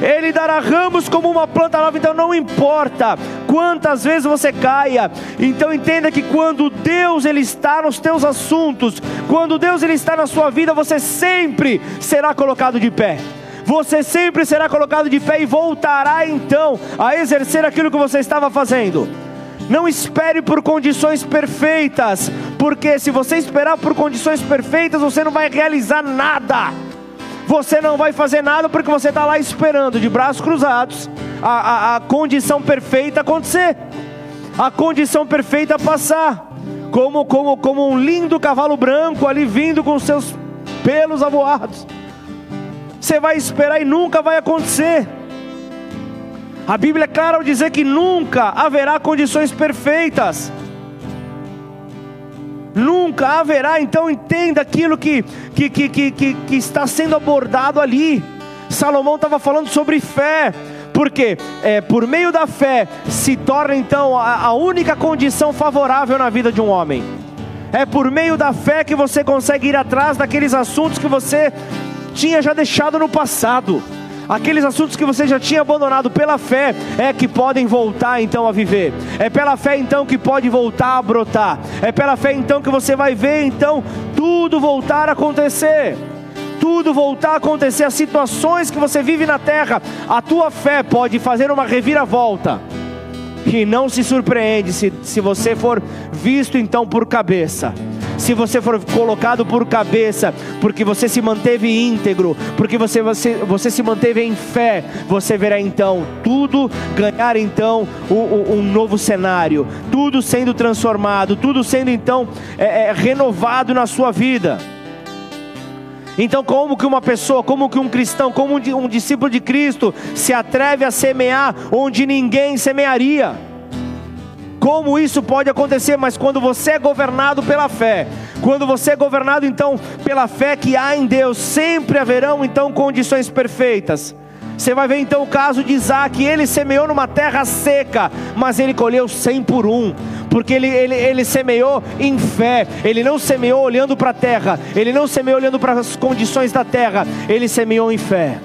Ele dará ramos como uma planta nova, então não importa quantas vezes você caia. Então entenda que quando Deus ele está nos teus assuntos, quando Deus ele está na sua vida, você sempre será colocado de pé. Você sempre será colocado de pé e voltará então a exercer aquilo que você estava fazendo. Não espere por condições perfeitas, porque se você esperar por condições perfeitas, você não vai realizar nada. Você não vai fazer nada porque você está lá esperando, de braços cruzados, a, a, a condição perfeita acontecer, a condição perfeita passar, como, como, como um lindo cavalo branco ali vindo com seus pelos avoados. Você vai esperar e nunca vai acontecer. A Bíblia é clara ao dizer que nunca haverá condições perfeitas. Nunca haverá, então entenda aquilo que, que, que, que, que, está sendo abordado ali. Salomão estava falando sobre fé. Porque é, por meio da fé se torna então a, a única condição favorável na vida de um homem. É por meio da fé que você consegue ir atrás daqueles assuntos que você tinha já deixado no passado. Aqueles assuntos que você já tinha abandonado pela fé é que podem voltar então a viver. É pela fé então que pode voltar a brotar. É pela fé então que você vai ver então tudo voltar a acontecer. Tudo voltar a acontecer, as situações que você vive na terra, a tua fé pode fazer uma reviravolta. E não se surpreende se, se você for visto então por cabeça se você for colocado por cabeça, porque você se manteve íntegro, porque você, você, você se manteve em fé, você verá então tudo ganhar então um, um novo cenário, tudo sendo transformado, tudo sendo então é, é, renovado na sua vida. Então, como que uma pessoa, como que um cristão, como um discípulo de Cristo se atreve a semear onde ninguém semearia? Como isso pode acontecer, mas quando você é governado pela fé, quando você é governado então pela fé que há em Deus, sempre haverão então condições perfeitas. Você vai ver então o caso de Isaac, ele semeou numa terra seca, mas ele colheu cem por um, porque ele, ele, ele semeou em fé, ele não semeou olhando para a terra, ele não semeou olhando para as condições da terra, ele semeou em fé.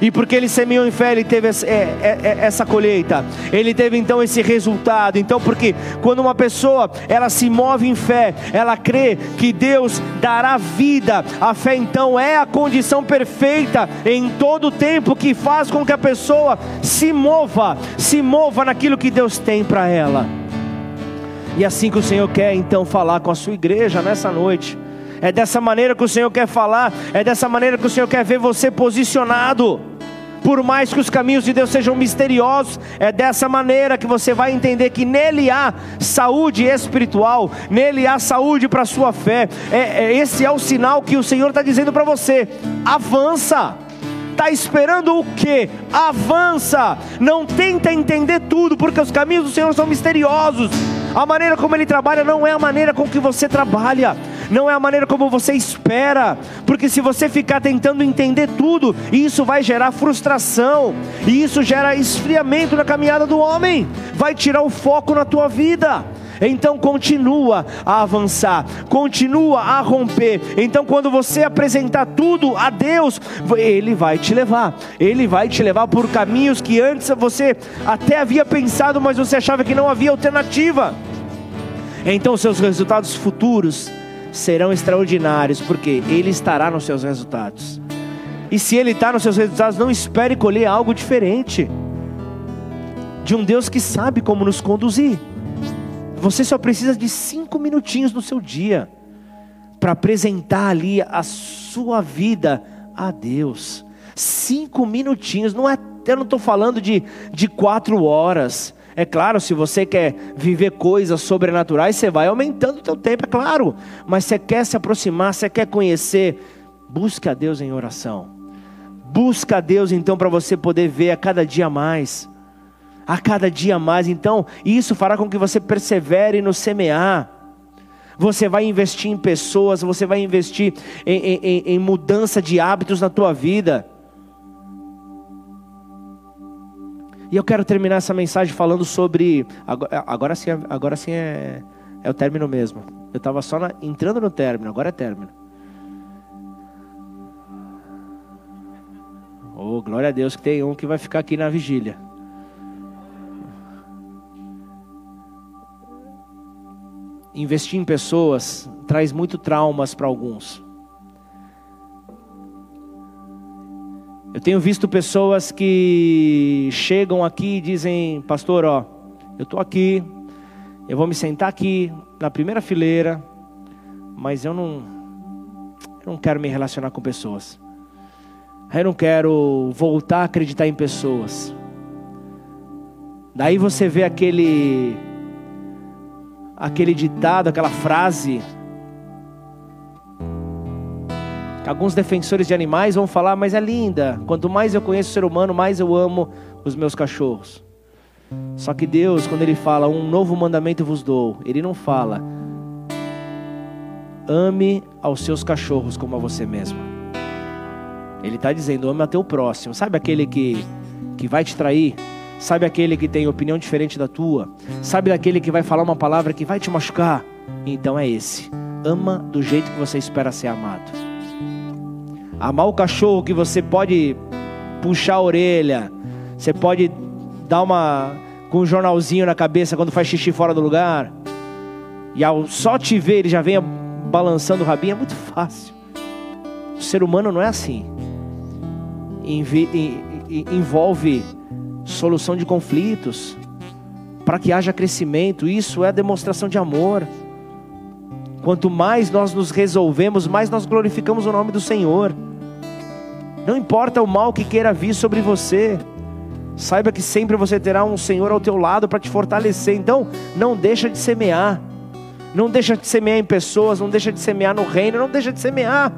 E porque ele semeou em fé, ele teve é, é, é, essa colheita. Ele teve então esse resultado. Então, porque quando uma pessoa ela se move em fé, ela crê que Deus dará vida. A fé então é a condição perfeita em todo o tempo que faz com que a pessoa se mova, se mova naquilo que Deus tem para ela. E assim que o Senhor quer então falar com a sua igreja nessa noite. É dessa maneira que o Senhor quer falar, é dessa maneira que o Senhor quer ver você posicionado. Por mais que os caminhos de Deus sejam misteriosos, é dessa maneira que você vai entender que nele há saúde espiritual, nele há saúde para a sua fé. É, é, esse é o sinal que o Senhor está dizendo para você: avança está esperando o que? Avança, não tenta entender tudo, porque os caminhos do Senhor são misteriosos. A maneira como Ele trabalha não é a maneira com que você trabalha não é a maneira como você espera, porque se você ficar tentando entender tudo, isso vai gerar frustração, e isso gera esfriamento na caminhada do homem, vai tirar o foco na tua vida. Então continua a avançar, continua a romper. Então quando você apresentar tudo a Deus, ele vai te levar. Ele vai te levar por caminhos que antes você até havia pensado, mas você achava que não havia alternativa. Então seus resultados futuros serão extraordinários, porque Ele estará nos seus resultados. E se Ele está nos seus resultados, não espere colher algo diferente de um Deus que sabe como nos conduzir. Você só precisa de cinco minutinhos no seu dia para apresentar ali a sua vida a Deus. Cinco minutinhos, não é, eu não estou falando de, de quatro horas. É claro, se você quer viver coisas sobrenaturais, você vai aumentando o teu tempo, é claro. Mas você quer se aproximar, você quer conhecer, busca a Deus em oração. Busca a Deus então para você poder ver a cada dia mais. A cada dia mais. Então, isso fará com que você persevere no semear. Você vai investir em pessoas, você vai investir em, em, em mudança de hábitos na tua vida. E eu quero terminar essa mensagem falando sobre. Agora, agora sim, agora sim é, é o término mesmo. Eu estava só na, entrando no término, agora é término. Oh, glória a Deus que tem um que vai ficar aqui na vigília. Investir em pessoas traz muito traumas para alguns. Eu tenho visto pessoas que chegam aqui e dizem, pastor, ó, eu estou aqui, eu vou me sentar aqui na primeira fileira, mas eu não, eu não quero me relacionar com pessoas. Eu não quero voltar a acreditar em pessoas. Daí você vê aquele aquele ditado, aquela frase Alguns defensores de animais vão falar, mas é linda. Quanto mais eu conheço o ser humano, mais eu amo os meus cachorros. Só que Deus, quando Ele fala, um novo mandamento vos dou, Ele não fala, ame aos seus cachorros como a você mesmo. Ele está dizendo, ame ao teu próximo. Sabe aquele que, que vai te trair, sabe aquele que tem opinião diferente da tua, sabe daquele que vai falar uma palavra que vai te machucar, então é esse. Ama do jeito que você espera ser amado. Amar o cachorro que você pode puxar a orelha, você pode dar uma com um jornalzinho na cabeça quando faz xixi fora do lugar. E ao só te ver ele já vem balançando o rabinho, é muito fácil. O ser humano não é assim. Envolve solução de conflitos, para que haja crescimento. Isso é demonstração de amor. Quanto mais nós nos resolvemos, mais nós glorificamos o nome do Senhor. Não importa o mal que queira vir sobre você, saiba que sempre você terá um Senhor ao teu lado para te fortalecer. Então, não deixa de semear. Não deixa de semear em pessoas, não deixa de semear no reino, não deixa de semear.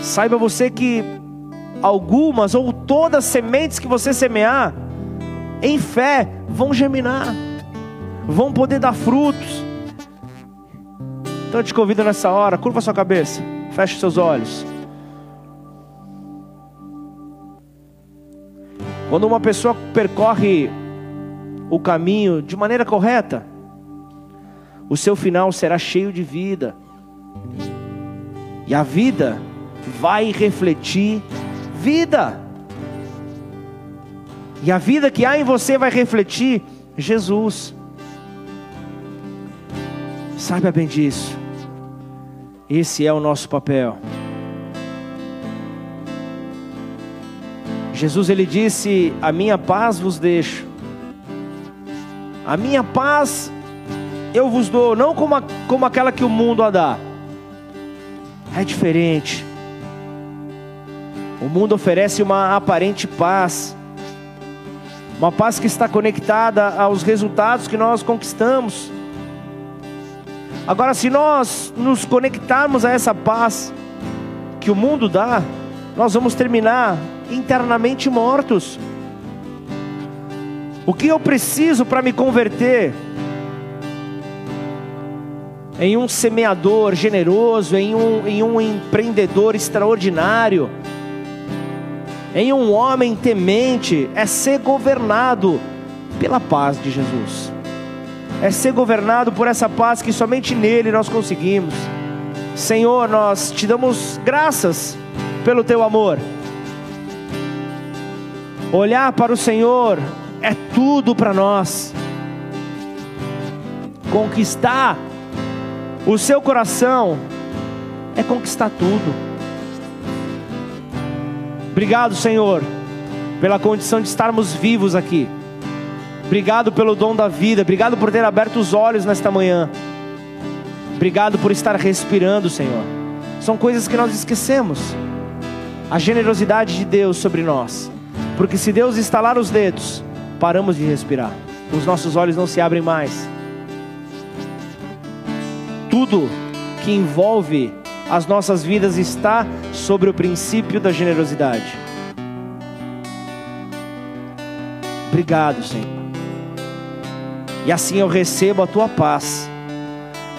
Saiba você que algumas ou todas as sementes que você semear, em fé, vão germinar, vão poder dar frutos. Então eu te convido nessa hora, curva sua cabeça, feche seus olhos. Quando uma pessoa percorre o caminho de maneira correta, o seu final será cheio de vida. E a vida vai refletir vida. E a vida que há em você vai refletir Jesus. Saiba bem disso. Esse é o nosso papel. Jesus ele disse: "A minha paz vos deixo. A minha paz eu vos dou, não como, a, como aquela que o mundo a dá. É diferente. O mundo oferece uma aparente paz, uma paz que está conectada aos resultados que nós conquistamos. Agora, se nós nos conectarmos a essa paz que o mundo dá, nós vamos terminar internamente mortos. O que eu preciso para me converter? Em um semeador generoso, em um, em um empreendedor extraordinário em um homem temente é ser governado pela paz de Jesus. É ser governado por essa paz que somente nele nós conseguimos. Senhor, nós te damos graças pelo teu amor. Olhar para o Senhor é tudo para nós. Conquistar o seu coração é conquistar tudo. Obrigado, Senhor, pela condição de estarmos vivos aqui. Obrigado pelo dom da vida. Obrigado por ter aberto os olhos nesta manhã. Obrigado por estar respirando, Senhor. São coisas que nós esquecemos. A generosidade de Deus sobre nós. Porque se Deus estalar os dedos, paramos de respirar. Os nossos olhos não se abrem mais. Tudo que envolve as nossas vidas está sobre o princípio da generosidade. Obrigado, Senhor. E assim eu recebo a tua paz.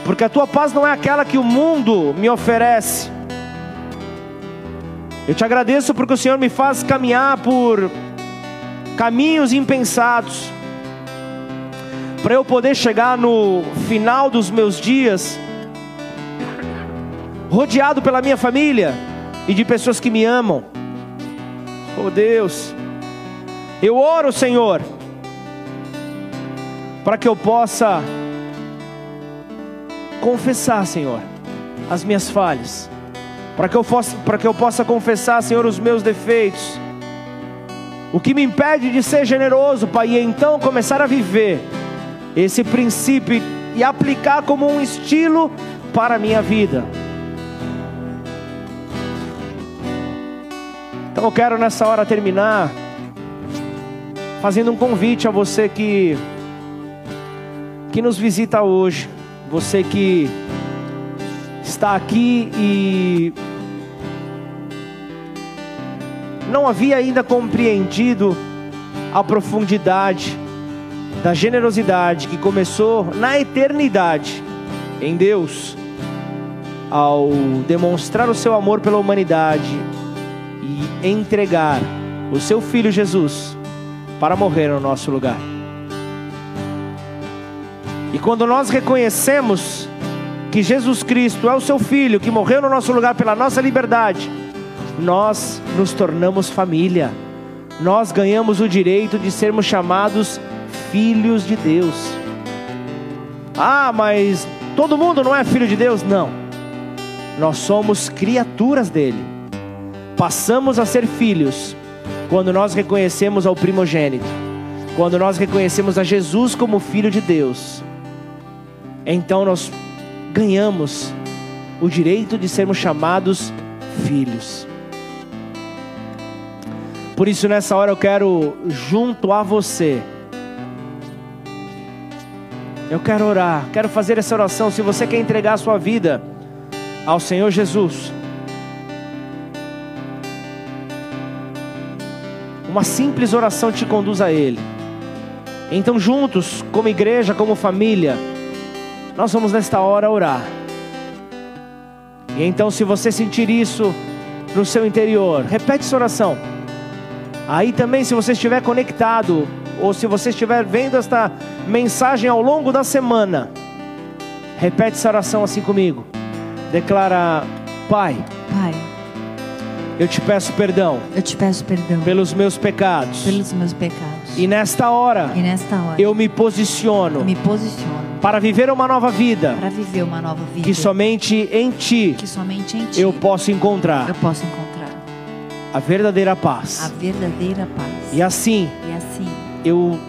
Porque a tua paz não é aquela que o mundo me oferece. Eu te agradeço porque o Senhor me faz caminhar por caminhos impensados. Para eu poder chegar no final dos meus dias rodeado pela minha família e de pessoas que me amam. Oh Deus, eu oro, Senhor, para que eu possa confessar, Senhor, as minhas falhas, para que eu possa, que eu possa confessar, Senhor, os meus defeitos. O que me impede de ser generoso, Pai, e então começar a viver esse princípio e aplicar como um estilo para a minha vida. Então eu quero nessa hora terminar fazendo um convite a você que que nos visita hoje, você que está aqui e não havia ainda compreendido a profundidade da generosidade que começou na eternidade em Deus, ao demonstrar o seu amor pela humanidade e entregar o seu filho Jesus para morrer no nosso lugar. E quando nós reconhecemos que Jesus Cristo é o seu filho que morreu no nosso lugar pela nossa liberdade, nós nos tornamos família. Nós ganhamos o direito de sermos chamados filhos de Deus. Ah, mas todo mundo não é filho de Deus? Não. Nós somos criaturas dele. Passamos a ser filhos quando nós reconhecemos ao primogênito, quando nós reconhecemos a Jesus como filho de Deus. Então nós ganhamos o direito de sermos chamados filhos. Por isso, nessa hora, eu quero, junto a você, eu quero orar, quero fazer essa oração. Se você quer entregar a sua vida ao Senhor Jesus, uma simples oração te conduz a Ele. Então, juntos, como igreja, como família, nós vamos nesta hora orar. E então, se você sentir isso no seu interior, repete essa oração. Aí também, se você estiver conectado, ou se você estiver vendo esta mensagem ao longo da semana, repete essa oração assim comigo. Declara: Pai, Pai, eu te peço perdão eu te peço perdão pelos meus pecados. pelos meus pecados. E nesta hora, E nesta hora eu me posiciono eu me posiciono para viver uma nova vida para viver uma nova vida que somente em Ti que somente em Ti eu posso encontrar eu posso encontrar a verdadeira a paz. verdadeira paz. E assim E assim, eu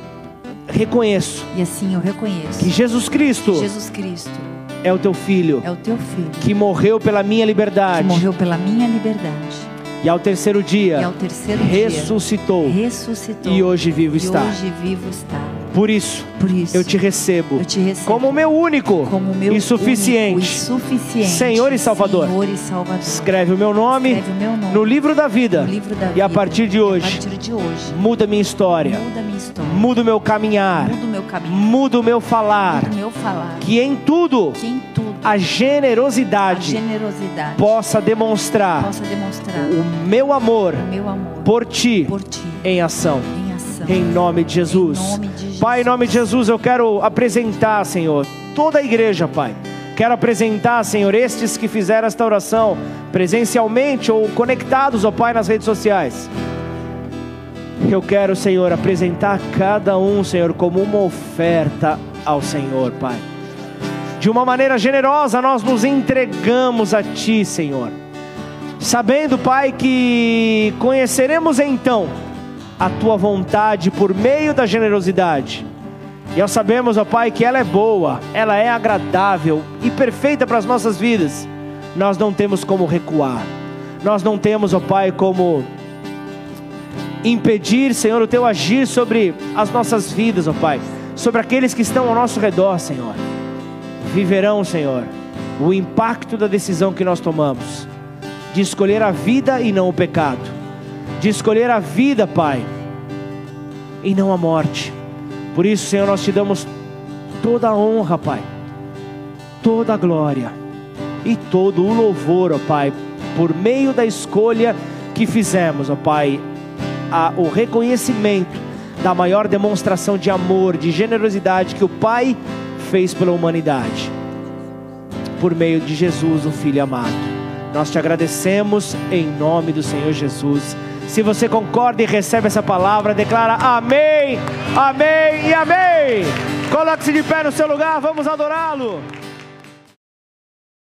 reconheço e assim eu reconheço que Jesus Cristo que Jesus Cristo é o teu filho é o teu filho que morreu pela minha que liberdade morreu pela minha liberdade e ao terceiro e dia ao terceiro ressuscitou dia ressuscitou e hoje vivo e está. hoje vivo está. Por isso Por isso eu te recebo eu te recebo como meu único como o meu e suficiente único e suficiente Senhor e Salvador. Senhor e Salvador. Escreve o meu nome Escreve o meu nome no livro da vida livro da e a vida. partir de hoje a partir de hoje muda minha história, muda a minha história. muda o meu caminhar, Muda o meu caminho. muda o meu falar, Muda o meu falar. que em tudo Que em tudo a a generosidade generosidade possa demonstrar possa demonstrar o meu amor o meu amor por ti por ti em ação. Em nome de Jesus. Em nome de Jesus. Pai, em nome de Jesus, eu quero apresentar, Senhor, toda a igreja, Pai. Quero apresentar, Senhor, estes que fizeram esta oração presencialmente ou conectados, ó Pai, nas redes sociais. Eu quero, Senhor, apresentar cada um, Senhor, como uma oferta ao Senhor, Pai. De uma maneira generosa, nós nos entregamos a Ti, Senhor. Sabendo, Pai, que conheceremos então a Tua vontade por meio da generosidade. E nós sabemos, ó Pai, que ela é boa, ela é agradável e perfeita para as nossas vidas. Nós não temos como recuar. Nós não temos, ó Pai, como impedir, Senhor, o teu agir sobre as nossas vidas, ó Pai, sobre aqueles que estão ao nosso redor, Senhor. Viverão, Senhor, o impacto da decisão que nós tomamos de escolher a vida e não o pecado, de escolher a vida, Pai, e não a morte. Por isso, Senhor, nós te damos toda a honra, Pai, toda a glória e todo o louvor, ó Pai, por meio da escolha que fizemos, ó Pai, a, o reconhecimento da maior demonstração de amor, de generosidade que o Pai fez pela humanidade, por meio de Jesus, o Filho amado. Nós te agradecemos em nome do Senhor Jesus. Se você concorda e recebe essa palavra, declara amém, amém e amém. Coloque-se de pé no seu lugar, vamos adorá-lo.